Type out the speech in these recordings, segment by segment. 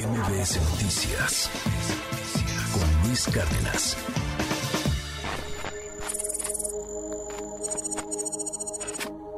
MBS Noticias con Luis Cárdenas.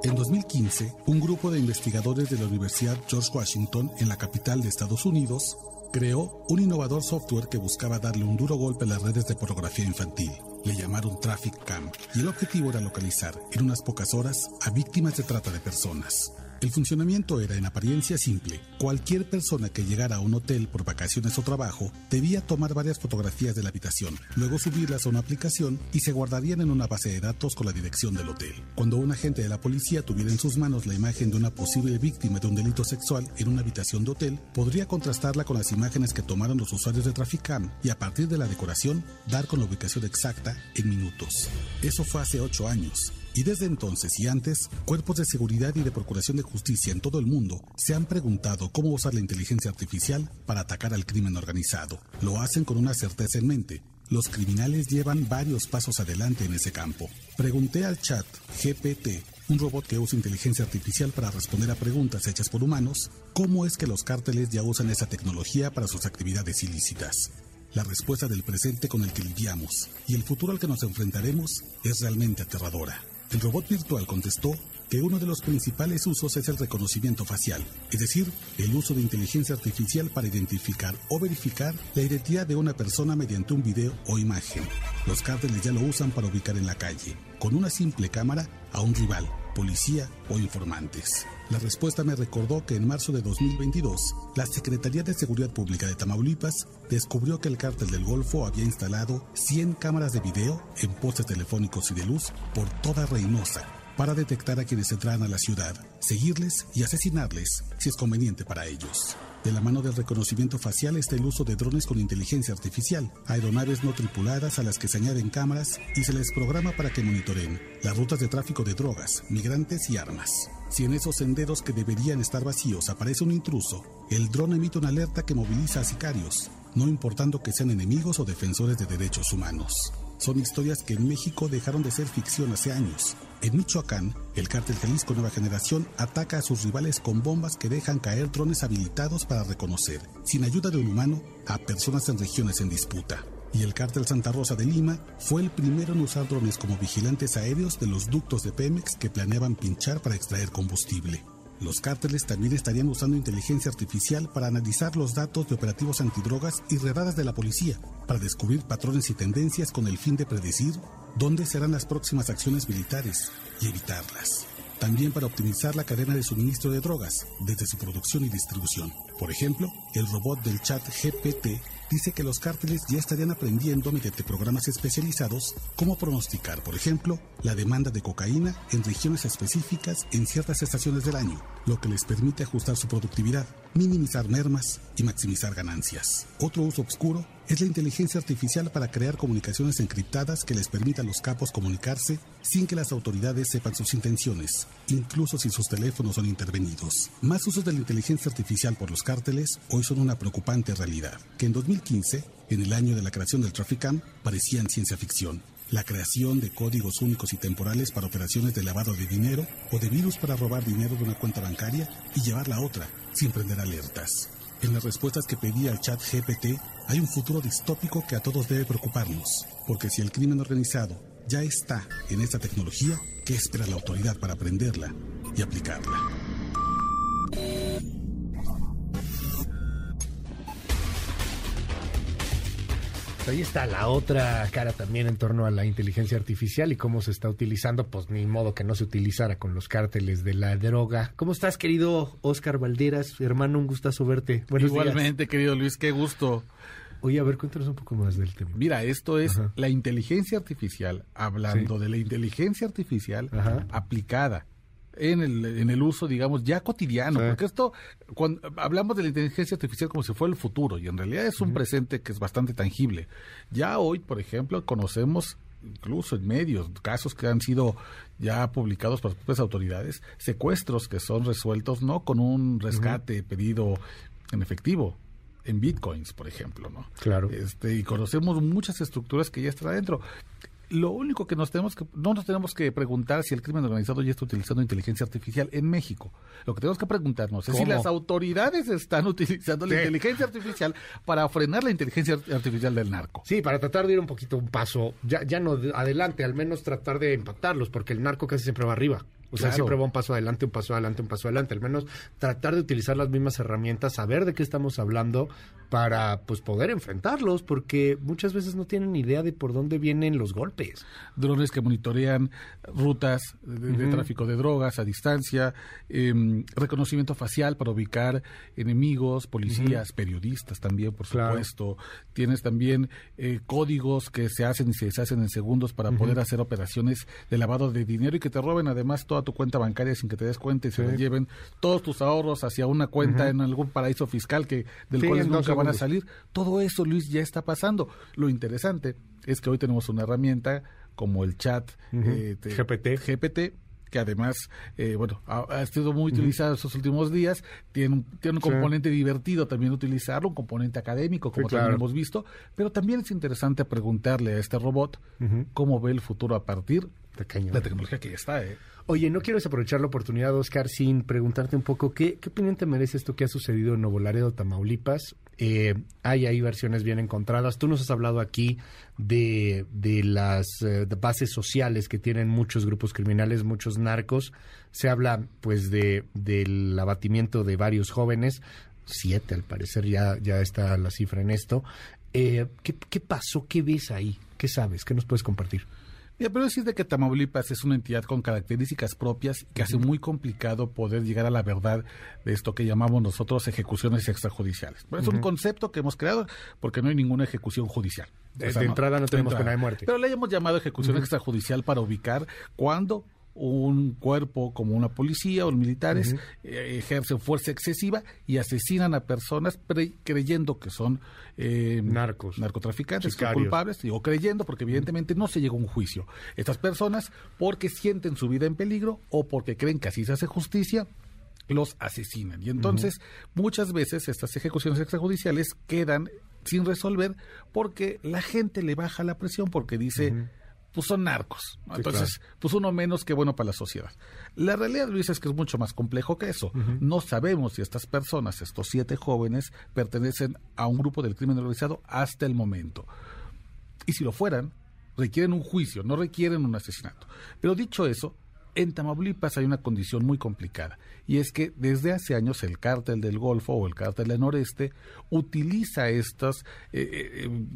En 2015, un grupo de investigadores de la Universidad George Washington en la capital de Estados Unidos creó un innovador software que buscaba darle un duro golpe a las redes de pornografía infantil. Le llamaron Traffic Cam y el objetivo era localizar en unas pocas horas a víctimas de trata de personas. El funcionamiento era en apariencia simple. Cualquier persona que llegara a un hotel por vacaciones o trabajo debía tomar varias fotografías de la habitación, luego subirlas a una aplicación y se guardarían en una base de datos con la dirección del hotel. Cuando un agente de la policía tuviera en sus manos la imagen de una posible víctima de un delito sexual en una habitación de hotel, podría contrastarla con las imágenes que tomaron los usuarios de Traficam y a partir de la decoración dar con la ubicación exacta en minutos. Eso fue hace ocho años. Y desde entonces y antes, cuerpos de seguridad y de procuración de justicia en todo el mundo se han preguntado cómo usar la inteligencia artificial para atacar al crimen organizado. Lo hacen con una certeza en mente. Los criminales llevan varios pasos adelante en ese campo. Pregunté al chat GPT, un robot que usa inteligencia artificial para responder a preguntas hechas por humanos, cómo es que los cárteles ya usan esa tecnología para sus actividades ilícitas. La respuesta del presente con el que lidiamos y el futuro al que nos enfrentaremos es realmente aterradora. El robot virtual contestó que uno de los principales usos es el reconocimiento facial, es decir, el uso de inteligencia artificial para identificar o verificar la identidad de una persona mediante un video o imagen. Los cárteles ya lo usan para ubicar en la calle, con una simple cámara, a un rival, policía o informantes. La respuesta me recordó que en marzo de 2022, la Secretaría de Seguridad Pública de Tamaulipas descubrió que el cártel del Golfo había instalado 100 cámaras de video en postes telefónicos y de luz por toda Reynosa para detectar a quienes entraran a la ciudad, seguirles y asesinarles si es conveniente para ellos. De la mano del reconocimiento facial está el uso de drones con inteligencia artificial, aeronaves no tripuladas a las que se añaden cámaras y se les programa para que monitoreen las rutas de tráfico de drogas, migrantes y armas. Si en esos senderos que deberían estar vacíos aparece un intruso, el dron emite una alerta que moviliza a sicarios, no importando que sean enemigos o defensores de derechos humanos. Son historias que en México dejaron de ser ficción hace años. En Michoacán, el cártel Jalisco Nueva Generación ataca a sus rivales con bombas que dejan caer drones habilitados para reconocer, sin ayuda de un humano, a personas en regiones en disputa. Y el cártel Santa Rosa de Lima fue el primero en usar drones como vigilantes aéreos de los ductos de Pemex que planeaban pinchar para extraer combustible. Los cárteles también estarían usando inteligencia artificial para analizar los datos de operativos antidrogas y redadas de la policía, para descubrir patrones y tendencias con el fin de predecir dónde serán las próximas acciones militares y evitarlas. También para optimizar la cadena de suministro de drogas, desde su producción y distribución. Por ejemplo, el robot del chat GPT dice que los cárteles ya estarían aprendiendo mediante programas especializados cómo pronosticar, por ejemplo, la demanda de cocaína en regiones específicas en ciertas estaciones del año, lo que les permite ajustar su productividad, minimizar mermas y maximizar ganancias. Otro uso oscuro es la inteligencia artificial para crear comunicaciones encriptadas que les permita a los capos comunicarse sin que las autoridades sepan sus intenciones, incluso si sus teléfonos son intervenidos. Más usos de la inteligencia artificial por los cárteles hoy son una preocupante realidad, que en 2015, en el año de la creación del Traficam, parecían ciencia ficción. La creación de códigos únicos y temporales para operaciones de lavado de dinero o de virus para robar dinero de una cuenta bancaria y llevarla a otra, sin prender alertas. En las respuestas que pedía el chat GPT hay un futuro distópico que a todos debe preocuparnos, porque si el crimen organizado ya está en esta tecnología, ¿qué espera la autoridad para aprenderla y aplicarla? Ahí está la otra cara también en torno a la inteligencia artificial y cómo se está utilizando, pues ni modo que no se utilizara con los cárteles de la droga. ¿Cómo estás, querido Oscar Valderas? Hermano, un gustazo verte. Igualmente, querido Luis, qué gusto. Oye, a ver, cuéntanos un poco más del tema. Mira, esto es la inteligencia artificial, hablando de la inteligencia artificial aplicada en el, en el uso, digamos, ya cotidiano, porque esto, cuando hablamos de la inteligencia artificial como si fuera el futuro, y en realidad es un presente que es bastante tangible. Ya hoy, por ejemplo, conocemos incluso en medios, casos que han sido ya publicados por las propias autoridades, secuestros que son resueltos no con un rescate pedido en efectivo, en bitcoins, por ejemplo, ¿no? Claro. Este, y conocemos muchas estructuras que ya están adentro lo único que nos tenemos que, no nos tenemos que preguntar si el crimen organizado ya está utilizando inteligencia artificial en México. Lo que tenemos que preguntarnos es si las autoridades están utilizando la inteligencia artificial para frenar la inteligencia artificial del narco. Sí, para tratar de ir un poquito un paso, ya, ya no adelante, al menos tratar de empatarlos, porque el narco casi siempre va arriba. O sea, siempre va un paso adelante, un paso adelante, un paso adelante. Al menos tratar de utilizar las mismas herramientas, saber de qué estamos hablando para pues poder enfrentarlos, porque muchas veces no tienen idea de por dónde vienen los golpes. Drones que monitorean rutas de, tráfico de drogas a distancia, em, reconocimiento facial para ubicar enemigos, policías, periodistas también, por supuesto. Tienes también eh, códigos que se hacen y se deshacen en segundos para poder hacer operaciones de lavado de dinero y que te roben además toda tu cuenta bancaria sin que te des cuenta y se lleven todos tus ahorros hacia una cuenta en algún paraíso fiscal que del cual nunca van a salir. Todo eso, Luis, ya está pasando. Lo interesante es que hoy tenemos una herramienta como el chat eh, GPT. GPT que además, eh, bueno, ha, sido muy utilizado estos últimos días, tiene un, tiene un componente divertido también utilizarlo, un componente académico, como también hemos visto, pero también es interesante preguntarle a este robot cómo ve el futuro a partir la tecnología que ya está. ¿eh? Oye, no quiero desaprovechar la oportunidad, Oscar, sin preguntarte un poco qué, qué opinión te merece esto que ha sucedido en Nuevo Laredo, Tamaulipas. Eh, hay ahí versiones bien encontradas. Tú nos has hablado aquí de, de las eh, bases sociales que tienen muchos grupos criminales, muchos narcos. Se habla, pues, de del abatimiento de varios jóvenes. Siete, al parecer, ya, ya está la cifra en esto. Eh, ¿qué, ¿Qué pasó? ¿Qué ves ahí? ¿Qué sabes? ¿Qué nos puedes compartir? Pero decir que Tamaulipas es una entidad con características propias que hace muy complicado poder llegar a la verdad de esto que llamamos nosotros ejecuciones extrajudiciales. es un concepto que hemos creado porque no hay ninguna ejecución judicial. de entrada no tenemos pena de muerte. Pero le hemos llamado ejecución extrajudicial para ubicar cuándo un cuerpo como una policía o militares eh, ejercen fuerza excesiva y asesinan a personas creyendo que son eh, narcos, narcotraficantes, culpables, o creyendo porque evidentemente no se llegó a un juicio. Estas personas porque sienten su vida en peligro o porque creen que así se hace justicia los asesinan. Y entonces muchas veces estas ejecuciones extrajudiciales quedan sin resolver porque la gente le baja la presión porque dice pues son narcos. Entonces, pues uno menos que bueno para la sociedad. La realidad, Luis, es que es mucho más complejo que eso. No sabemos si estas personas, estos siete jóvenes, pertenecen a un grupo del crimen organizado hasta el momento. Y si lo fueran, requieren un juicio, no requieren un asesinato. Pero dicho eso, en Tamaulipas hay una condición muy complicada y es que desde hace años el cártel del Golfo o el cártel del Noreste utiliza estos eh, eh, eh,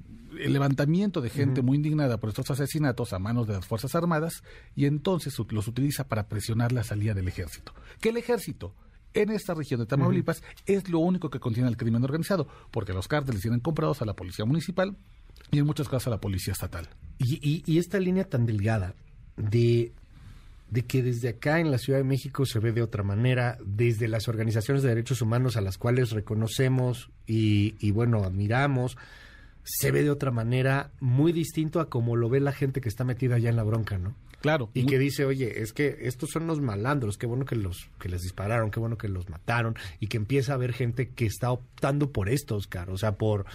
el levantamiento de gente muy indignada por estos asesinatos a manos de las Fuerzas Armadas y entonces los utiliza para presionar la salida del ejército. Que el ejército en esta región de Tamaulipas es lo único que contiene el crimen organizado, porque los cárteles tienen comprados a la policía municipal y en muchos casos a la policía estatal. y esta línea tan delgada de de que desde acá en la Ciudad de México se ve de otra manera, desde las organizaciones de derechos humanos a las cuales reconocemos y, y, bueno, admiramos, se ve de otra manera muy distinto a como lo ve la gente que está metida allá en la bronca, ¿no? Claro. Y que dice, oye, es que estos son los malandros, qué bueno que los que les dispararon, qué bueno que los mataron, y que empieza a haber gente que está optando por esto, Oscar, o sea, por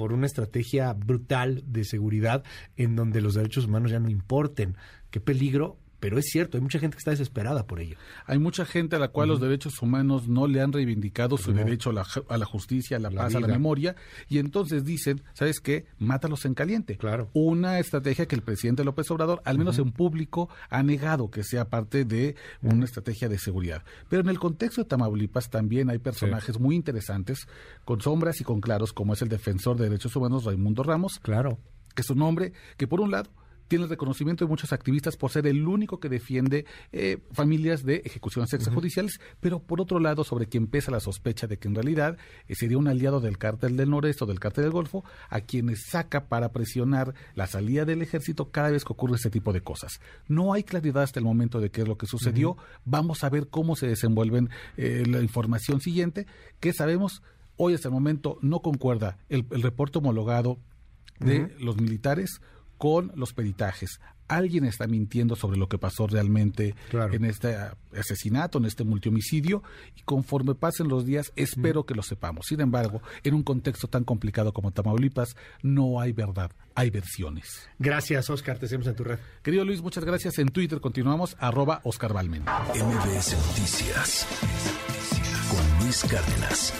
por una estrategia brutal de seguridad en donde los derechos humanos ya no importen. Qué peligro pero es cierto, hay mucha gente que está desesperada por ello. Hay mucha gente a la cual los derechos humanos no le han reivindicado su derecho a la, justicia, a la, paz, a la memoria, y entonces dicen, ¿sabes qué? Mátalos en caliente. Claro. Una estrategia que el presidente López Obrador, al menos en público, ha negado que sea parte de una estrategia de seguridad. Pero en el contexto de Tamaulipas también hay personajes muy interesantes, con sombras y con claros, como es el defensor de derechos humanos Raimundo Ramos. Claro. Que es un hombre que, por un lado, tiene el reconocimiento de muchos activistas por ser el único que defiende eh, familias de ejecuciones extrajudiciales, pero por otro lado, sobre quien pesa la sospecha de que en realidad eh, sería un aliado del cártel del noreste o del cártel del Golfo, a quienes saca para presionar la salida del ejército cada vez que ocurre este tipo de cosas. No hay claridad hasta el momento de qué es lo que sucedió. Vamos a ver cómo se desenvuelven eh, la información siguiente, que sabemos hoy hasta el momento no concuerda el, reporte homologado de los militares con los peritajes. alguien está mintiendo sobre lo que pasó realmente en este asesinato, en este multihomicidio, y conforme pasen los días, espero que lo sepamos. Sin embargo, en un contexto tan complicado como Tamaulipas, no hay verdad, hay versiones. Gracias, Oscar, te seguimos en tu red. Querido Luis, muchas gracias. En Twitter continuamos, arroba Oscar Balmen. MBS Noticias con Luis Cárdenas.